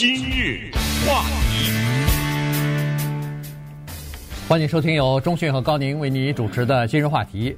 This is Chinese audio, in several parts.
今日话题，欢迎收听由中讯和高宁为你主持的今日话题。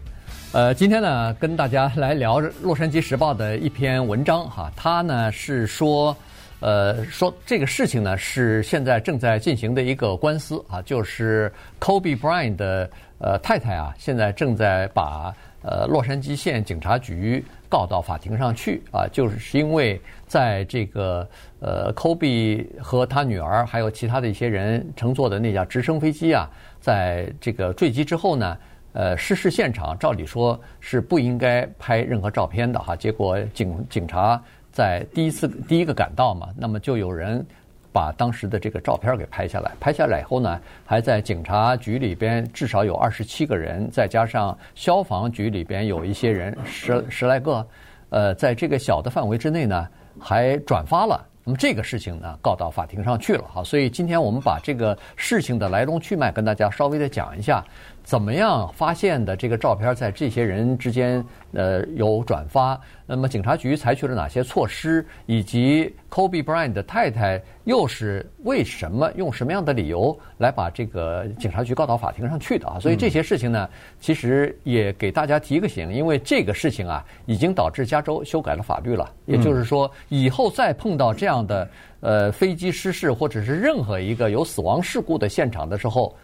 呃，今天呢，跟大家来聊《洛杉矶时报》的一篇文章哈，他呢是说，呃，说这个事情呢是现在正在进行的一个官司啊，就是 Kobe Bryant 的呃太太啊，现在正在把呃洛杉矶县警察局告到法庭上去啊，就是因为在这个。呃，科比和他女儿还有其他的一些人乘坐的那架直升飞机啊，在这个坠机之后呢，呃，失事现场照理说是不应该拍任何照片的哈。结果警警察在第一次第一个赶到嘛，那么就有人把当时的这个照片给拍下来。拍下来以后呢，还在警察局里边至少有二十七个人，再加上消防局里边有一些人十十来个，呃，在这个小的范围之内呢，还转发了。那么这个事情呢，告到法庭上去了哈，所以今天我们把这个事情的来龙去脉跟大家稍微的讲一下。怎么样发现的这个照片在这些人之间呃有转发？那么警察局采取了哪些措施？以及 Kobe Bryant 的太太又是为什么用什么样的理由来把这个警察局告到法庭上去的啊？所以这些事情呢，其实也给大家提个醒，因为这个事情啊，已经导致加州修改了法律了。也就是说，以后再碰到这样的呃飞机失事或者是任何一个有死亡事故的现场的时候，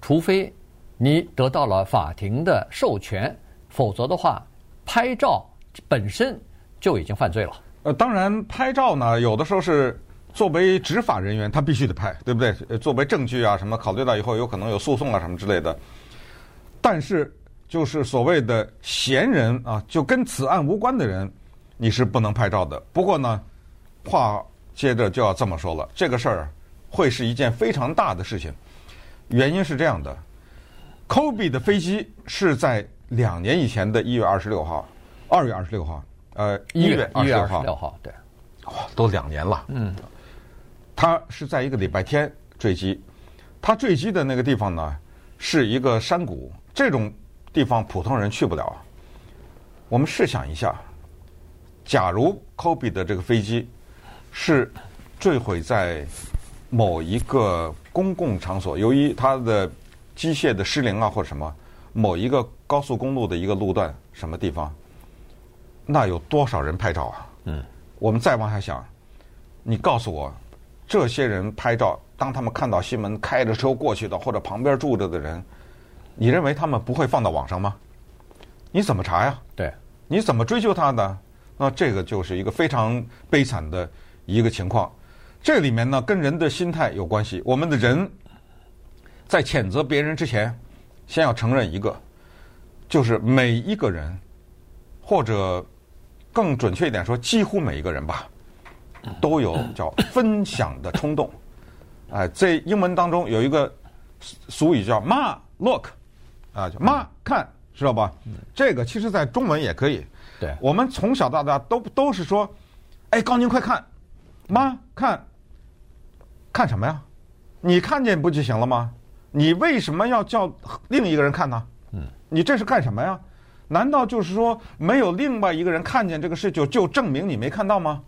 除非你得到了法庭的授权，否则的话，拍照本身就已经犯罪了。呃，当然，拍照呢，有的时候是作为执法人员，他必须得拍，对不对？作为证据啊，什么考虑到以后有可能有诉讼啊，什么之类的。但是，就是所谓的闲人啊，就跟此案无关的人，你是不能拍照的。不过呢，话接着就要这么说了，这个事儿会是一件非常大的事情。原因是这样的。Kobe 的飞机是在两年以前的一月二十六号，二月二十六号，呃，一月一月二十六号，号，对，哇，都两年了。嗯，他是在一个礼拜天坠机，他坠机的那个地方呢，是一个山谷，这种地方普通人去不了。我们试想一下，假如 Kobe 的这个飞机是坠毁在某一个公共场所，由于他的机械的失灵啊，或者什么，某一个高速公路的一个路段，什么地方，那有多少人拍照啊？嗯，我们再往下想，你告诉我，这些人拍照，当他们看到新闻开着车过去的，或者旁边住着的人，你认为他们不会放到网上吗？你怎么查呀？对，你怎么追究他的？那这个就是一个非常悲惨的一个情况。这里面呢，跟人的心态有关系。我们的人。在谴责别人之前，先要承认一个，就是每一个人，或者更准确一点说，几乎每一个人吧，都有叫分享的冲动。哎，在英文当中有一个俗语叫“妈 look”，啊，叫“妈看”，知道吧？这个其实在中文也可以。对，我们从小到大都都是说：“哎，高宁快看，妈看，看什么呀？你看见不就行了吗？”你为什么要叫另一个人看呢？嗯，你这是干什么呀？难道就是说没有另外一个人看见这个事就就证明你没看到吗？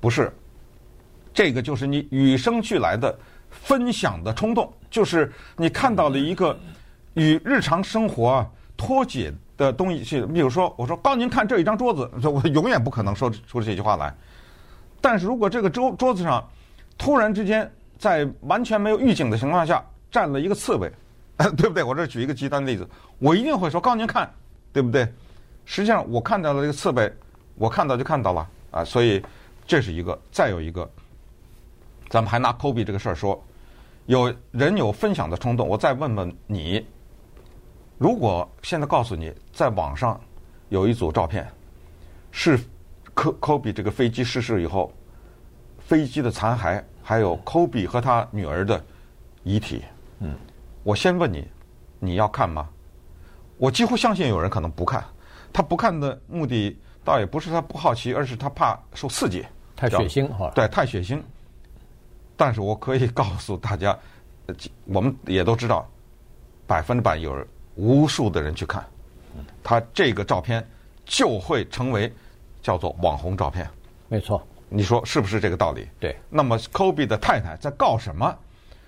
不是，这个就是你与生俱来的分享的冲动，就是你看到了一个与日常生活啊脱节的东西。比如说，我说高您看这一张桌子，我永远不可能说出这句话来。但是如果这个桌桌子上突然之间在完全没有预警的情况下，站了一个刺猬，对不对？我这举一个极端的例子，我一定会说：“告诉您看，对不对？”实际上，我看到了这个刺猬，我看到就看到了啊。所以这是一个，再有一个，咱们还拿 Kobe 这个事儿说，有人有分享的冲动。我再问问你，如果现在告诉你，在网上有一组照片，是科 Kobe 这个飞机失事以后，飞机的残骸，还有 Kobe 和他女儿的遗体。嗯，我先问你，你要看吗？我几乎相信有人可能不看，他不看的目的倒也不是他不好奇，而是他怕受刺激，太血腥哈。对，太血腥。但是我可以告诉大家，我们也都知道，百分之百有无数的人去看，他这个照片就会成为叫做网红照片。没错，你说是不是这个道理？对。那么科比的太太在告什么？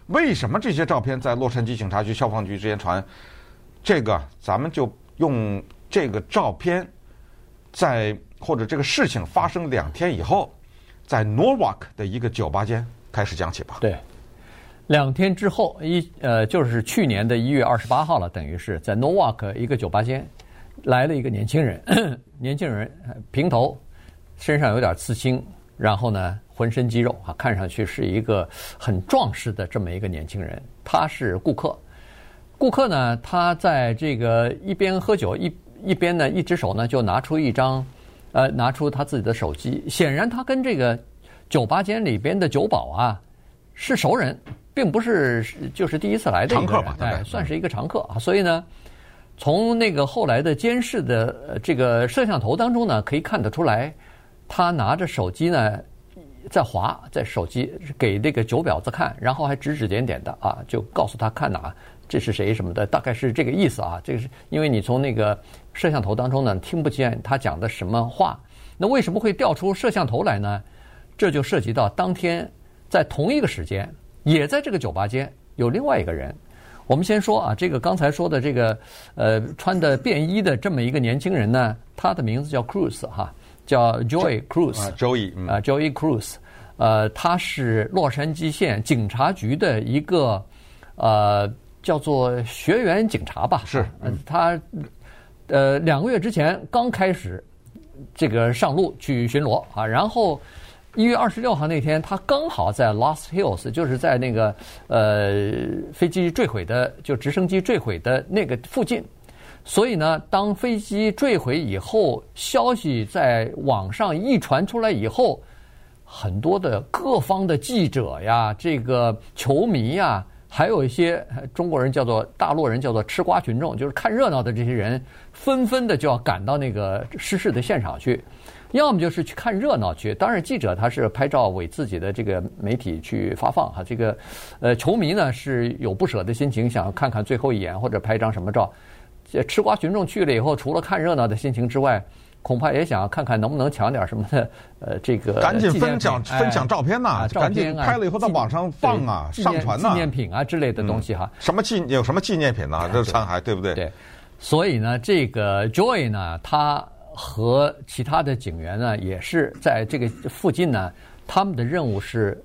为什么这些照片在洛杉矶警察局、消防局之间传？这个咱们就用这个照片，在或者这个事情发生两天以后，在 Norwalk 的一个酒吧间开始讲起吧。对。两天之后，一呃，就是去年的一月二十八号了，等于是在 Norwalk 一个酒吧间来了一个年轻人，年轻人平头，身上有点刺青，然后呢，浑身肌肉啊，看上去是一个很壮实的这么一个年轻人。他是顾客，顾客呢，他在这个一边喝酒一一边呢，一只手呢就拿出一张，呃，拿出他自己的手机。显然，他跟这个酒吧间里边的酒保啊是熟人。并不是就是第一次来的一个人，哎，算是一个常客啊。所以呢，从那个后来的监视的这个摄像头当中呢，可以看得出来，他拿着手机呢在滑，在手机给那个酒婊子看，然后还指指点点的啊，就告诉他看哪，这是谁什么的，大概是这个意思啊。这个是因为你从那个摄像头当中呢听不见他讲的什么话，那为什么会调出摄像头来呢？这就涉及到当天在同一个时间。也在这个酒吧间有另外一个人，我们先说啊，这个刚才说的这个呃穿的便衣的这么一个年轻人呢，他的名字叫 Cruz 哈，叫 Joey Cruz 啊，Joey 啊，Joey Cruz，呃，他是洛杉矶县警察局的一个呃叫做学员警察吧，是，嗯，他呃两个月之前刚开始这个上路去巡逻啊，然后。一月二十六号那天，他刚好在 Lost Hills，就是在那个呃飞机坠毁的，就直升机坠毁的那个附近。所以呢，当飞机坠毁以后，消息在网上一传出来以后，很多的各方的记者呀、这个球迷呀，还有一些中国人叫做大陆人叫做吃瓜群众，就是看热闹的这些人，纷纷的就要赶到那个失事的现场去。要么就是去看热闹去，当然记者他是拍照为自己的这个媒体去发放哈。这个，呃，球迷呢是有不舍的心情，想看看最后一眼或者拍张什么照。这吃瓜群众去了以后，除了看热闹的心情之外，恐怕也想看看能不能抢点什么的。呃，这个赶紧分享分享照片呐，赶紧拍了以后到网上放啊，上传呐，纪念品啊之类的东西哈。什么纪有什么纪念品呢？这残骸对不对？对。所以呢，这个 Joy 呢，他。和其他的警员呢，也是在这个附近呢。他们的任务是，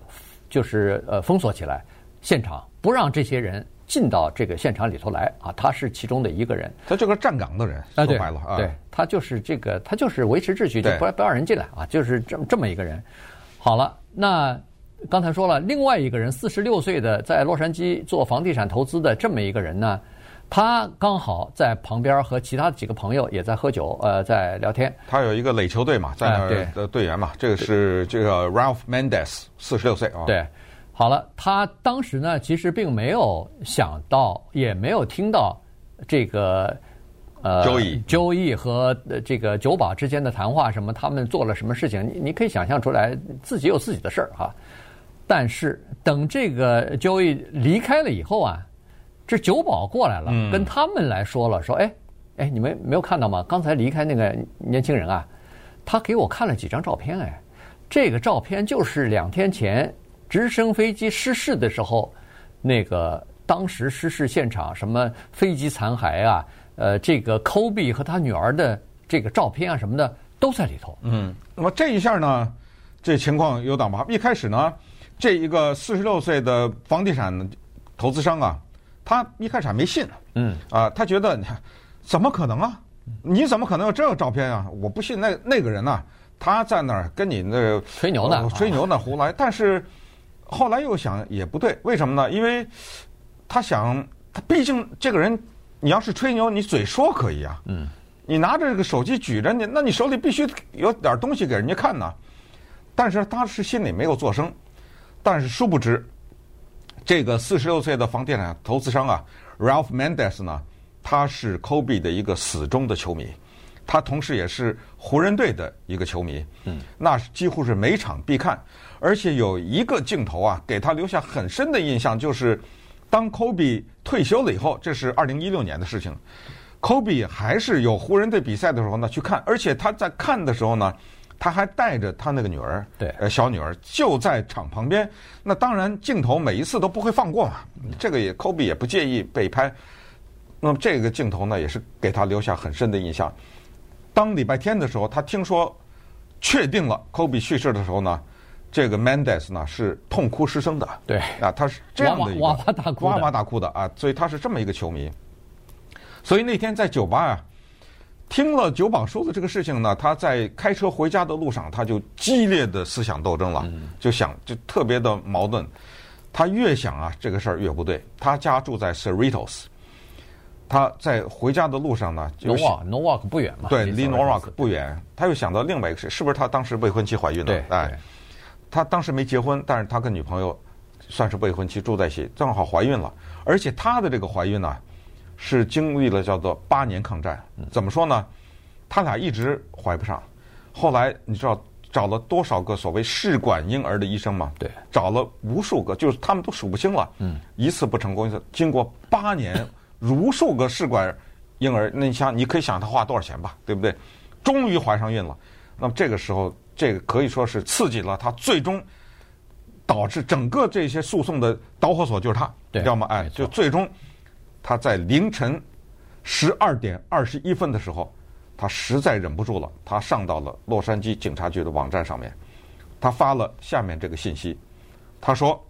就是呃封锁起来现场，不让这些人进到这个现场里头来啊。他是其中的一个人，他就是站岗的人说白了啊，对，他就是这个，他就是维持秩序，就不不让人进来啊，就是这么这么一个人。好了，那刚才说了，另外一个人四十六岁的，在洛杉矶做房地产投资的这么一个人呢。他刚好在旁边和其他几个朋友也在喝酒，呃，在聊天。他有一个垒球队嘛，在那儿的队员嘛，这个是这个 Ralph Mendez，四十六岁啊。对，好了，他当时呢，其实并没有想到，也没有听到这个呃，Joey Joey 和这个酒保之间的谈话，什么他们做了什么事情，你你可以想象出来，自己有自己的事儿哈。但是等这个 Joey 离开了以后啊。这酒保过来了，跟他们来说了，说，哎，哎，你们没有看到吗？刚才离开那个年轻人啊，他给我看了几张照片，哎，这个照片就是两天前直升飞机失事的时候，那个当时失事现场，什么飞机残骸啊，呃，这个 Kobe 和他女儿的这个照片啊什么的都在里头。嗯，那么这一下呢，这情况有点麻烦。一开始呢，这一个四十六岁的房地产投资商啊。他一开始还没信，嗯啊，他觉得怎么可能啊？你怎么可能有这个照片啊？我不信那那个人呐，他在那儿跟你那吹牛呢，吹牛呢，胡来。但是后来又想也不对，为什么呢？因为他想，他毕竟这个人，你要是吹牛，你嘴说可以啊，嗯，你拿着这个手机举着你，那你手里必须有点东西给人家看呢。但是当时心里没有作声，但是殊不知。这个四十六岁的房地产投资商啊，Ralph Mendez 呢，他是 Kobe 的一个死忠的球迷，他同时也是湖人队的一个球迷，嗯，那几乎是每场必看，而且有一个镜头啊，给他留下很深的印象，就是当 Kobe 退休了以后，这是二零一六年的事情，Kobe 还是有湖人队比赛的时候呢去看，而且他在看的时候呢，他还带着他那个女儿，对，呃，小女儿就在场旁边。那当然，镜头每一次都不会放过嘛。这个也科比也不介意被拍。那么这个镜头呢，也是给他留下很深的印象。当礼拜天的时候，他听说确定了科比去世的时候呢，这个 Mendes 呢是痛哭失声的。对啊，他是这样的一个哇哇大哭，哇哇大哭的啊，所以他是这么一个球迷。所以那天在酒吧啊。听了酒保说的这个事情呢，他在开车回家的路上，他就激烈的思想斗争了，就想就特别的矛盾。他越想啊，这个事儿越不对。他家住在 Cerritos，他在回家的路上呢，就 Norwalk 不远嘛，对，离 Norwalk 不远。他又想到另外一个事，是不是他当时未婚妻怀孕了？对，哎，他当时没结婚，但是他跟女朋友算是未婚妻住在一起，正好怀孕了，而且他的这个怀孕呢。是经历了叫做八年抗战，怎么说呢？他俩一直怀不上，后来你知道找了多少个所谓试管婴儿的医生吗？对，找了无数个，就是他们都数不清了。嗯，一次不成功，一次经过八年，无数个试管婴儿，那你想，你可以想他花多少钱吧，对不对？终于怀上孕了。那么这个时候，这个可以说是刺激了他，最终导致整个这些诉讼的导火索就是他，对，知道吗？哎，就最终。他在凌晨十二点二十一分的时候，他实在忍不住了，他上到了洛杉矶警察局的网站上面，他发了下面这个信息，他说：“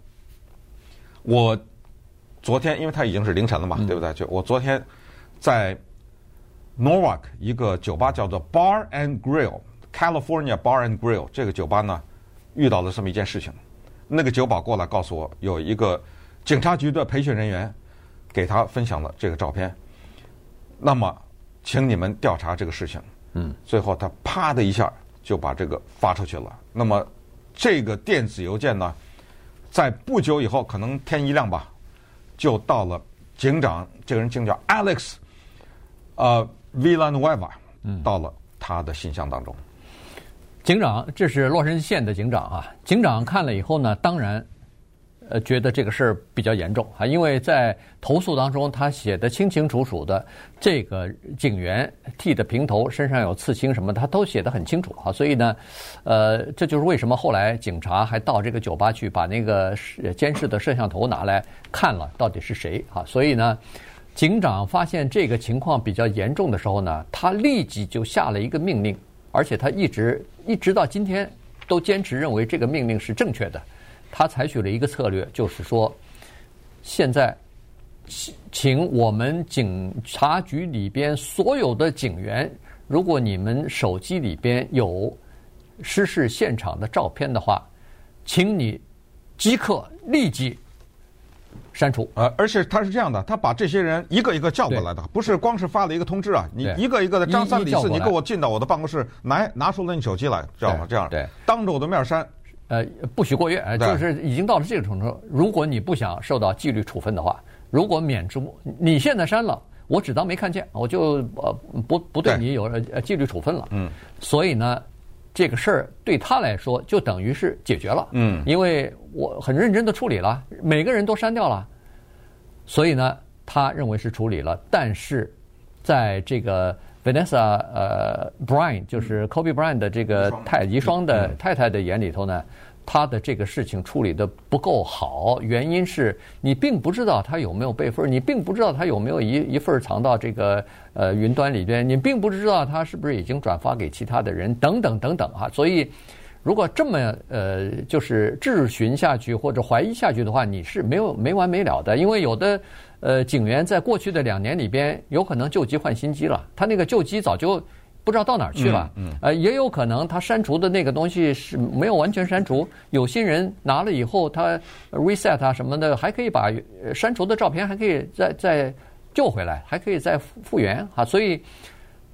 我昨天，因为他已经是凌晨了嘛，对不对？就我昨天在 Norwalk 一个酒吧叫做 Bar and Grill，California Bar and Grill 这个酒吧呢，遇到了这么一件事情，那个酒保过来告诉我，有一个警察局的培训人员。”给他分享了这个照片，那么，请你们调查这个事情。嗯，最后他啪的一下就把这个发出去了。那么，这个电子邮件呢，在不久以后，可能天一亮吧，就到了警长，这个人姓叫 Alex，呃，Villanueva，到了他的信箱当中。警长，这是洛神县的警长啊。警长看了以后呢，当然。呃，觉得这个事儿比较严重啊，因为在投诉当中，他写的清清楚楚的，这个警员剃的平头，身上有刺青什么，他都写得很清楚啊。所以呢，呃，这就是为什么后来警察还到这个酒吧去把那个监视的摄像头拿来看了，到底是谁啊？所以呢，警长发现这个情况比较严重的时候呢，他立即就下了一个命令，而且他一直一直到今天都坚持认为这个命令是正确的。他采取了一个策略，就是说，现在请我们警察局里边所有的警员，如果你们手机里边有失事现场的照片的话，请你即刻立即删除。呃，而且他是这样的，他把这些人一个一个叫过来的，不是光是发了一个通知啊，你一个一个的张三李四，你给我进到我的办公室，来拿出了你手机来，知道吗？这样，对，当着我的面删。呃，不许过越，就是已经到了这个程度。如果你不想受到纪律处分的话，如果免职，你现在删了，我只当没看见，我就呃不不对你有呃纪律处分了。嗯，所以呢，这个事儿对他来说就等于是解决了。嗯，因为我很认真的处理了，每个人都删掉了，所以呢，他认为是处理了。但是在这个 Vanessa 呃 Bryant 就是 Kobe Bryant 的这个太遗孀的太太的眼里头呢。他的这个事情处理得不够好，原因是你并不知道他有没有备份，你并不知道他有没有一一份藏到这个呃云端里边，你并不知道他是不是已经转发给其他的人，等等等等啊。所以，如果这么呃就是质询下去或者怀疑下去的话，你是没有没完没了的，因为有的呃警员在过去的两年里边有可能旧机换新机了，他那个旧机早就。不知道到哪儿去了，嗯，呃，也有可能他删除的那个东西是没有完全删除，有心人拿了以后，他 reset 啊什么的，还可以把删除的照片还可以再再救回来，还可以再复原啊。所以，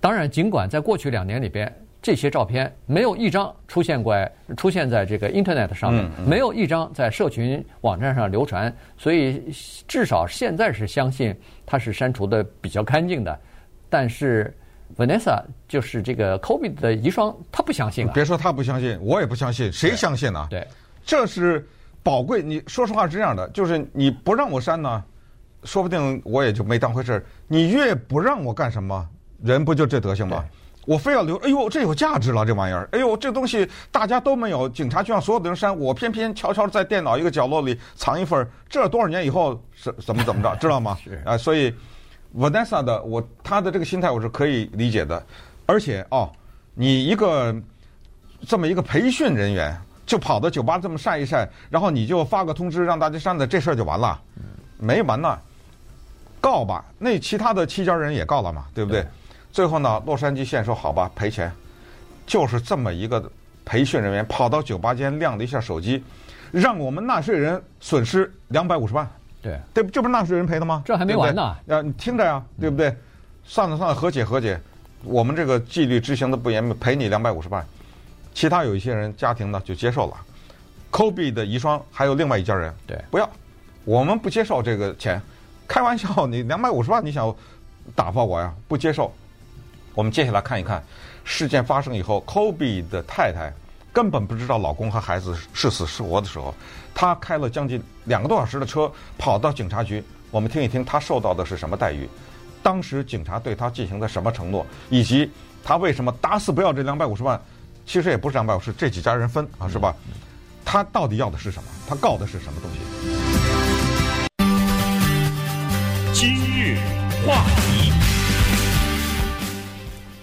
当然，尽管在过去两年里边，这些照片没有一张出现过，出现在这个 Internet 上面，没有一张在社群网站上流传，所以至少现在是相信它是删除的比较干净的，但是。Vanessa 就是这个 Kobe 的遗孀，他不相信啊。别说他不相信，我也不相信，谁相信呢？对，这是宝贵。你说实话是这样的，就是你不让我删呢，说不定我也就没当回事儿。你越不让我干什么，人不就这德行吗？我非要留，哎呦，这有价值了，这玩意儿，哎呦，这东西大家都没有，警察局让所有的人删，我偏偏悄悄在电脑一个角落里藏一份，这多少年以后是怎么怎么着，知道吗？是啊，所以 Vanessa 的我他的这个心态我是可以理解的，而且哦，你一个这么一个培训人员就跑到酒吧这么晒一晒，然后你就发个通知让大家删的，这事儿就完了，没完呢，告吧，那其他的七家人也告了嘛，对不对？对最后呢，洛杉矶县说好吧，赔钱，就是这么一个培训人员跑到酒吧间亮了一下手机，让我们纳税人损失两百五十万。对，对，这不是纳税人赔的吗？这还没完呢。啊，你听着呀，对不对？算了算了，和解和解，我们这个纪律执行的不严，赔你两百五十万。其他有一些人家庭呢就接受了，Kobe 的遗孀还有另外一家人，对，不要，我们不接受这个钱，开玩笑，你两百五十万你想打发我呀？不接受。我们接下来看一看事件发生以后，Kobe 的太太根本不知道老公和孩子是死是活的时候，她开了将近两个多小时的车跑到警察局。我们听一听她受到的是什么待遇，当时警察对她进行的什么承诺，以及她为什么打死不要这两百五十万？其实也不是两百五十，这几家人分啊，是吧？她到底要的是什么？她告的是什么东西？今日话题。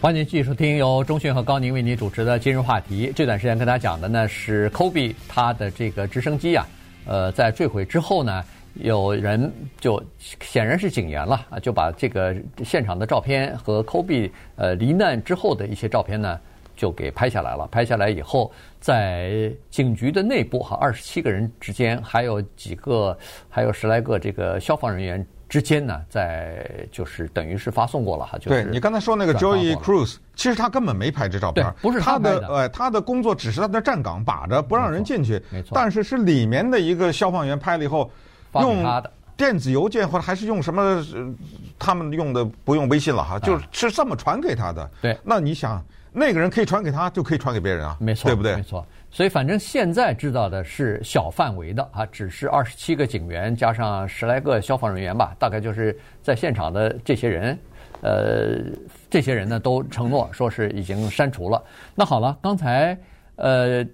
欢迎继续收听由中讯和高宁为您主持的今日话题。这段时间跟大家讲的呢是 Kobe 他的这个直升机啊，呃，在坠毁之后呢，有人就显然是警员了啊，就把这个现场的照片和 Kobe 呃罹难之后的一些照片呢，就给拍下来了。拍下来以后，在警局的内部哈，二十七个人之间，还有几个，还有十来个这个消防人员。之间呢，在就是等于是发送过了哈，就是对你刚才说那个 Joey Cruz，其实他根本没拍这照片，不是他，他的，呃，他的工作只是在那站岗把着，不让人进去，没错，但是是里面的一个消防员拍了以后，用电子邮件或者还是用什么，他们用的不用微信了哈，就是是这么传给他的。对，那你想，那个人可以传给他，就可以传给别人啊，没错，对不对？没错。所以，反正现在知道的是小范围的啊，只是二十七个警员加上十来个消防人员吧，大概就是在现场的这些人，呃，这些人呢都承诺说是已经删除了。那好了，刚才呃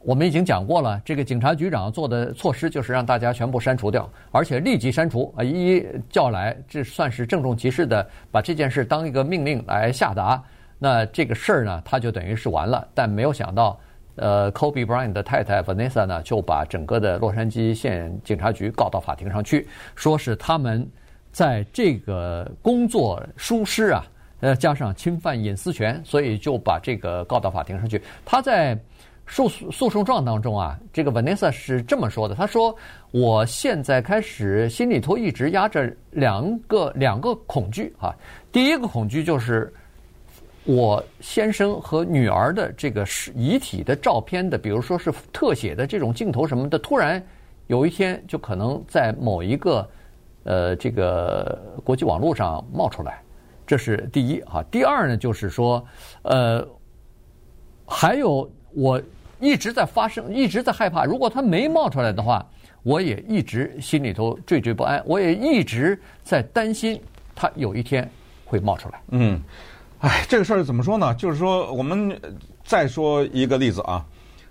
我们已经讲过了，这个警察局长做的措施就是让大家全部删除掉，而且立即删除啊，一一叫来，这算是郑重其事的把这件事当一个命令来下达。那这个事儿呢，他就等于是完了，但没有想到。呃，Kobe Bryant 的太太 Vanessa 呢，就把整个的洛杉矶县警察局告到法庭上去，说是他们在这个工作疏失啊，呃，加上侵犯隐私权，所以就把这个告到法庭上去。他在诉诉讼状当中啊，这个 Vanessa 是这么说的：“他说，我现在开始心里头一直压着两个两个恐惧啊，第一个恐惧就是。”我先生和女儿的这个遗体的照片的，比如说是特写的这种镜头什么的，突然有一天就可能在某一个呃这个国际网络上冒出来，这是第一啊。第二呢，就是说呃，还有我一直在发生，一直在害怕，如果他没冒出来的话，我也一直心里头惴惴不安，我也一直在担心他有一天会冒出来。嗯。哎，这个事儿怎么说呢？就是说，我们再说一个例子啊。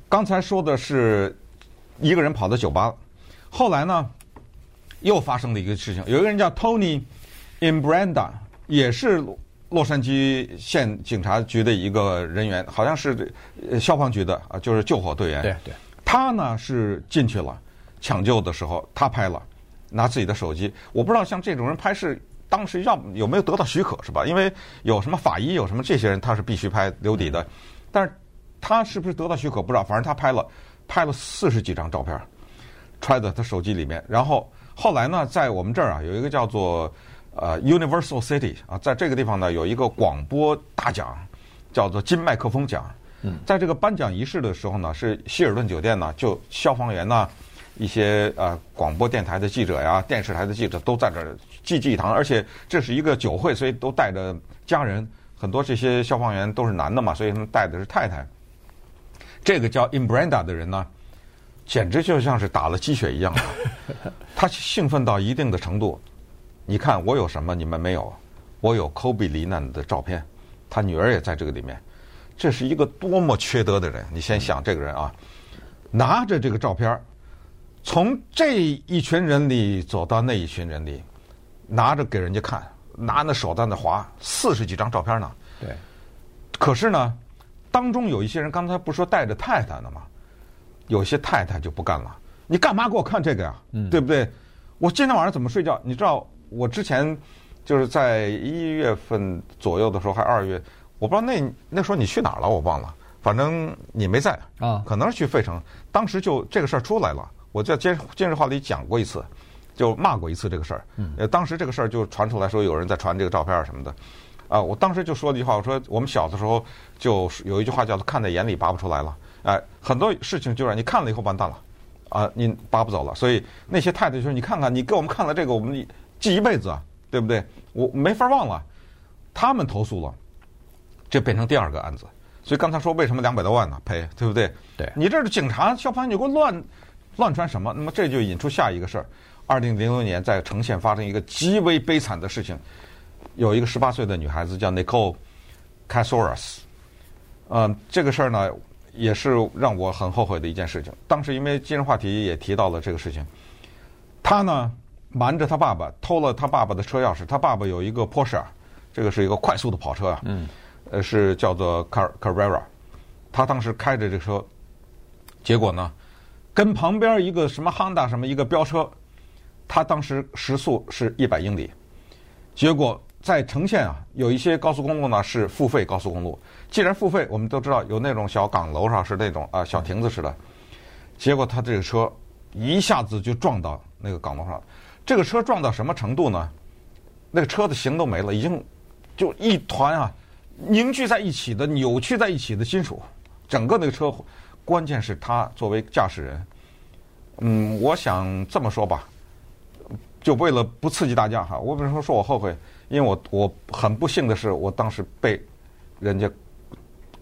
刚才说的是一个人跑到酒吧，后来呢又发生了一个事情。有一个人叫 Tony Imbranda，也是洛杉矶县警察局的一个人员，好像是消防局的啊，就是救火队员。对对。他呢是进去了抢救的时候，他拍了，拿自己的手机。我不知道像这种人拍摄。当时要有没有得到许可是吧？因为有什么法医，有什么这些人，他是必须拍留底的。但是他是不是得到许可不知道，反正他拍了，拍了四十几张照片，揣在他手机里面。然后后来呢，在我们这儿啊，有一个叫做呃 Universal City 啊，在这个地方呢，有一个广播大奖，叫做金麦克风奖。嗯，在这个颁奖仪式的时候呢，是希尔顿酒店呢，就消防员呐，一些呃广播电台的记者呀，电视台的记者都在这儿。济济一堂，而且这是一个酒会，所以都带着家人。很多这些消防员都是男的嘛，所以他们带的是太太。这个叫 Imbranda 的人呢，简直就像是打了鸡血一样，他兴奋到一定的程度。你看我有什么你们没有？我有 Kobe 罹难的照片，他女儿也在这个里面。这是一个多么缺德的人！你先想这个人啊，拿着这个照片，从这一群人里走到那一群人里，拿着给人家看，拿那手在那划，四十几张照片呢。对。可是呢，当中有一些人，刚才不说带着太太呢吗？有些太太就不干了，你干嘛给我看这个呀？嗯，对不对？我今天晚上怎么睡觉？你知道，我之前就是在一月份左右的时候，还二月。我不知道那那时候你去哪儿了，我忘了。反正你没在啊，可能是去费城。当时就这个事儿出来了，我在今今日话里讲过一次，就骂过一次这个事儿。呃，当时这个事儿就传出来说有人在传这个照片啊什么的。啊，我当时就说了一句话，我说我们小的时候就有一句话叫做“看在眼里拔不出来了”。哎，很多事情就让你看了以后完蛋了，啊，你拔不走了。所以那些太太就说：“你看看，你给我们看了这个，我们记一辈子啊，对不对？我没法忘了。”他们投诉了。这变成第二个案子，所以刚才说为什么两百多万呢？赔，对不对？对，你这是警察、消防，你给我乱乱穿什么？那么这就引出下一个事儿。二零零六年在城县发生一个极为悲惨的事情，有一个十八岁的女孩子叫 Nicole Casoras 嗯，这个事儿呢也是让我很后悔的一件事情。当时因为今日话题也提到了这个事情，她呢瞒着她爸爸偷了她爸爸的车钥匙，她爸爸有一个 Porsche，这个是一个快速的跑车啊。嗯。呃，是叫做 Car Carrera，他当时开着这车，结果呢，跟旁边一个什么 Honda 什么一个飙车，他当时时速是一百英里，结果在城县啊，有一些高速公路呢是付费高速公路，既然付费，我们都知道有那种小岗楼上是那种啊小亭子似的，结果他这个车一下子就撞到那个岗楼上，这个车撞到什么程度呢？那个车的形都没了，已经就一团啊。凝聚在一起的、扭曲在一起的金属，整个那个车，关键是他作为驾驶人，嗯，我想这么说吧，就为了不刺激大家哈，我为什么说我后悔？因为我我很不幸的是，我当时被人家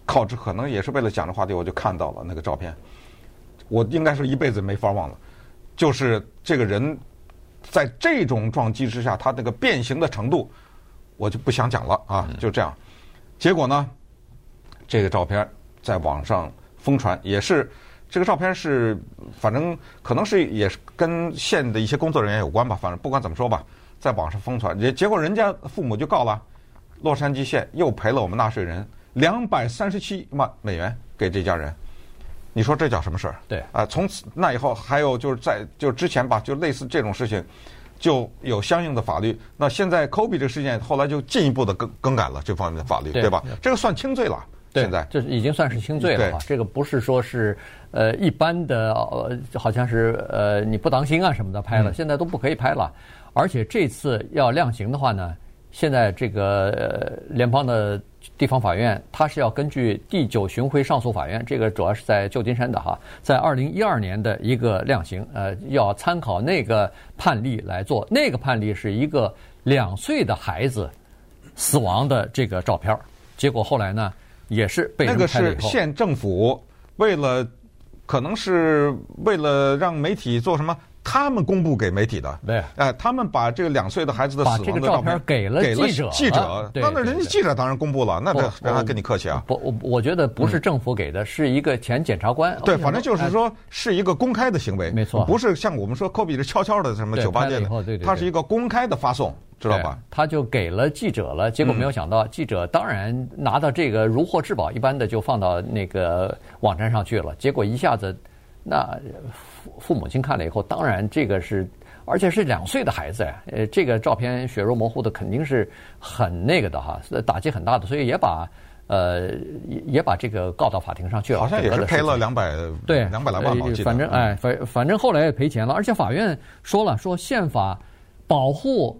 靠这可能也是为了讲这话题，我就看到了那个照片，我应该是一辈子没法忘了，就是这个人在这种撞击之下，他那个变形的程度，我就不想讲了啊，就这样。结果呢，这个照片在网上疯传，也是这个照片是，反正可能是也是跟县的一些工作人员有关吧。反正不管怎么说吧，在网上疯传，结结果人家父母就告了，洛杉矶县又赔了我们纳税人两百三十七万美元给这家人。你说这叫什么事儿？对啊，从此那以后还有就是在就之前吧，就类似这种事情。就有相应的法律。那现在 Kobe 这个事件后来就进一步的更更改了这方面的法律，对，对吧？这个算轻罪了。对现在这已经算是轻罪了。这个不是说是呃一般的，呃，好像是呃你不当心啊什么的拍了，嗯、现在都不可以拍了。而且这次要量刑的话呢，现在这个呃联邦的。地方法院，它是要根据第九巡回上诉法院，这个主要是在旧金山的哈，在二零一二年的一个量刑，呃，要参考那个判例来做。那个判例是一个两岁的孩子死亡的这个照片，结果后来呢，也是。那个是县政府为了，可能是为了让媒体做什么？他们公布给媒体的，对，哎，他们把这个两岁的孩子的死亡的照片给了记者，记者，那那人家记者当然公布了，那这让他跟你客气啊？不，我我觉得不是政府给的，是一个前检察官。对，反正就是说是一个公开的行为，没错，不是像我们说科比是悄悄的什么酒吧店的，他是一个公开的发送，知道吧？他就给了记者了，结果没有想到，记者当然拿到这个如获至宝一般的就放到那个网站上去了，结果一下子那。父母亲看了以后，当然这个是，而且是两岁的孩子呀，呃，这个照片血肉模糊的，肯定是很那个的哈，打击很大的，所以也把呃也也把这个告到法庭上去了。好像也是赔了两百对两百来万吧，反正哎反反正后来也赔钱了，而且法院说了，说宪法保护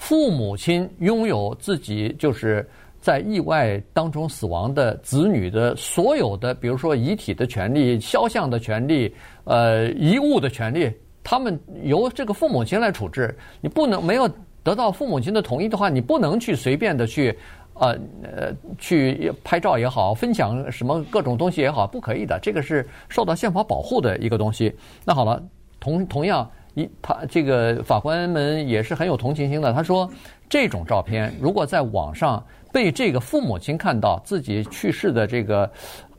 父母亲拥有自己就是。在意外当中死亡的子女的所有的，比如说遗体的权利、肖像的权利、呃遗物的权利，他们由这个父母亲来处置。你不能没有得到父母亲的同意的话，你不能去随便的去，呃呃去拍照也好，分享什么各种东西也好，不可以的。这个是受到宪法保护的一个东西。那好了，同同样一他这个法官们也是很有同情心的，他说。这种照片如果在网上被这个父母亲看到自己去世的这个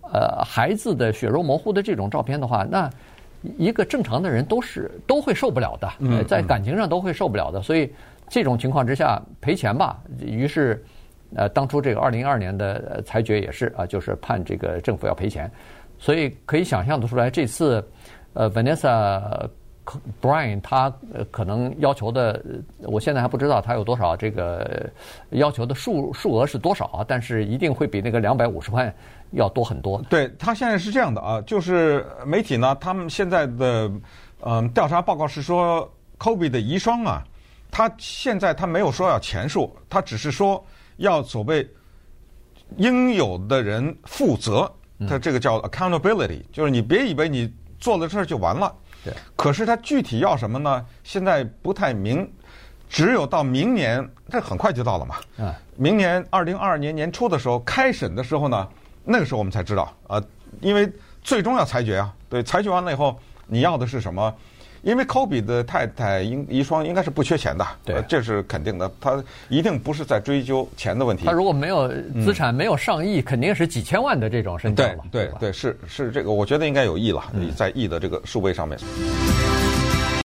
呃孩子的血肉模糊的这种照片的话，那一个正常的人都是都会受不了的，在感情上都会受不了的。所以这种情况之下赔钱吧。于是呃，当初这个二零二年的裁决也是啊，就是判这个政府要赔钱。所以可以想象得出来，这次呃，Vanessa。Brian 他呃可能要求的，我现在还不知道他有多少这个要求的数数额是多少啊，但是一定会比那个两百五十万要多很多。对，他现在是这样的啊，就是媒体呢，他们现在的嗯调查报告是说，Kobe 的遗孀啊，他现在他没有说要钱数，他只是说要所谓应有的人负责，他这个叫 accountability，就是你别以为你做了事儿就完了。对，可是他具体要什么呢？现在不太明，只有到明年，这很快就到了嘛。嗯，明年二零二二年年初的时候开审的时候呢，那个时候我们才知道啊，因为最终要裁决啊。对，裁决完了以后，你要的是什么？因为科比的太太应遗孀应该是不缺钱的，对，这是肯定的。他一定不是在追究钱的问题。他如果没有资产没有上亿，肯定是几千万的这种身价对对对，是是这个，我觉得应该有亿了，在亿的这个数位上面。